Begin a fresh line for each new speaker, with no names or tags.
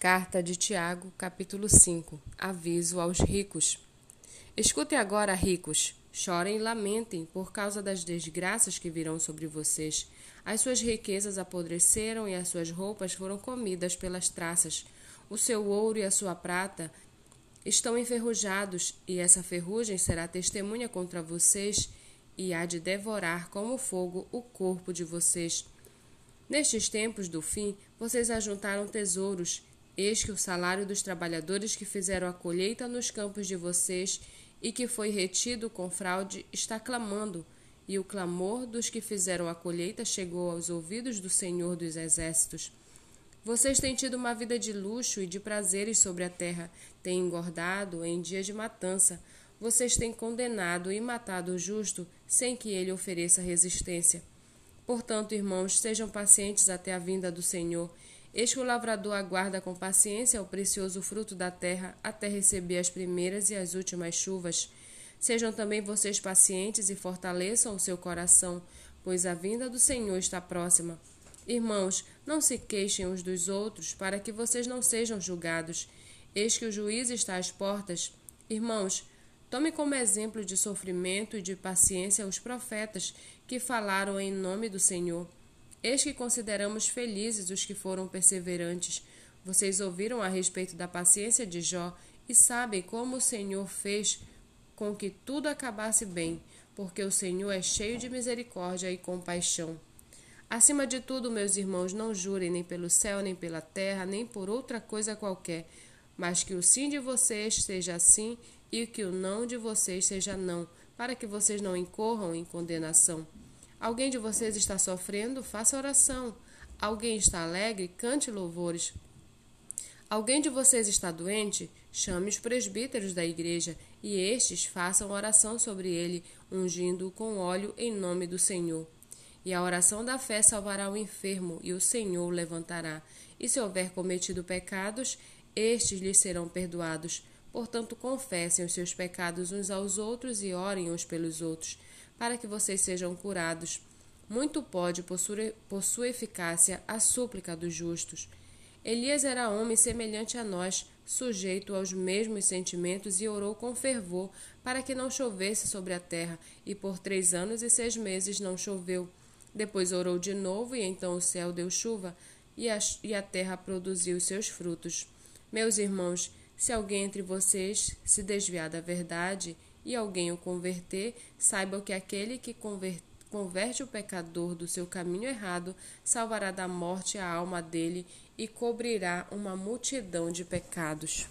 Carta de Tiago, capítulo 5 Aviso aos ricos. Escutem agora, ricos. Chorem e lamentem por causa das desgraças que virão sobre vocês. As suas riquezas apodreceram e as suas roupas foram comidas pelas traças. O seu ouro e a sua prata estão enferrujados, e essa ferrugem será testemunha contra vocês e há de devorar como fogo o corpo de vocês. Nestes tempos do fim, vocês ajuntaram tesouros Eis que o salário dos trabalhadores que fizeram a colheita nos campos de vocês e que foi retido com fraude está clamando, e o clamor dos que fizeram a colheita chegou aos ouvidos do Senhor dos Exércitos. Vocês têm tido uma vida de luxo e de prazeres sobre a terra, têm engordado em dia de matança. Vocês têm condenado e matado o justo sem que ele ofereça resistência. Portanto, irmãos, sejam pacientes até a vinda do Senhor. Eis que o lavrador aguarda com paciência o precioso fruto da terra até receber as primeiras e as últimas chuvas. Sejam também vocês pacientes e fortaleçam o seu coração, pois a vinda do Senhor está próxima. Irmãos, não se queixem uns dos outros, para que vocês não sejam julgados. Eis que o juiz está às portas. Irmãos, tome como exemplo de sofrimento e de paciência os profetas que falaram em nome do Senhor. Eis que consideramos felizes os que foram perseverantes. Vocês ouviram a respeito da paciência de Jó e sabem como o Senhor fez com que tudo acabasse bem, porque o Senhor é cheio de misericórdia e compaixão. Acima de tudo, meus irmãos, não jurem nem pelo céu, nem pela terra, nem por outra coisa qualquer, mas que o sim de vocês seja sim e que o não de vocês seja não, para que vocês não incorram em condenação. Alguém de vocês está sofrendo? Faça oração. Alguém está alegre? Cante louvores. Alguém de vocês está doente? Chame os presbíteros da igreja e estes façam oração sobre ele, ungindo-o com óleo em nome do Senhor. E a oração da fé salvará o enfermo, e o Senhor o levantará. E se houver cometido pecados, estes lhes serão perdoados. Portanto, confessem os seus pecados uns aos outros e orem uns pelos outros para que vocês sejam curados. Muito pode, por sua, eficácia, a súplica dos justos. Elias era homem semelhante a nós, sujeito aos mesmos sentimentos, e orou com fervor para que não chovesse sobre a terra, e por três anos e seis meses não choveu. Depois orou de novo, e então o céu deu chuva, e a, e a terra produziu seus frutos. Meus irmãos, se alguém entre vocês se desviar da verdade e alguém o converter, saiba que aquele que converte o pecador do seu caminho errado salvará da morte a alma dele e cobrirá uma multidão de pecados.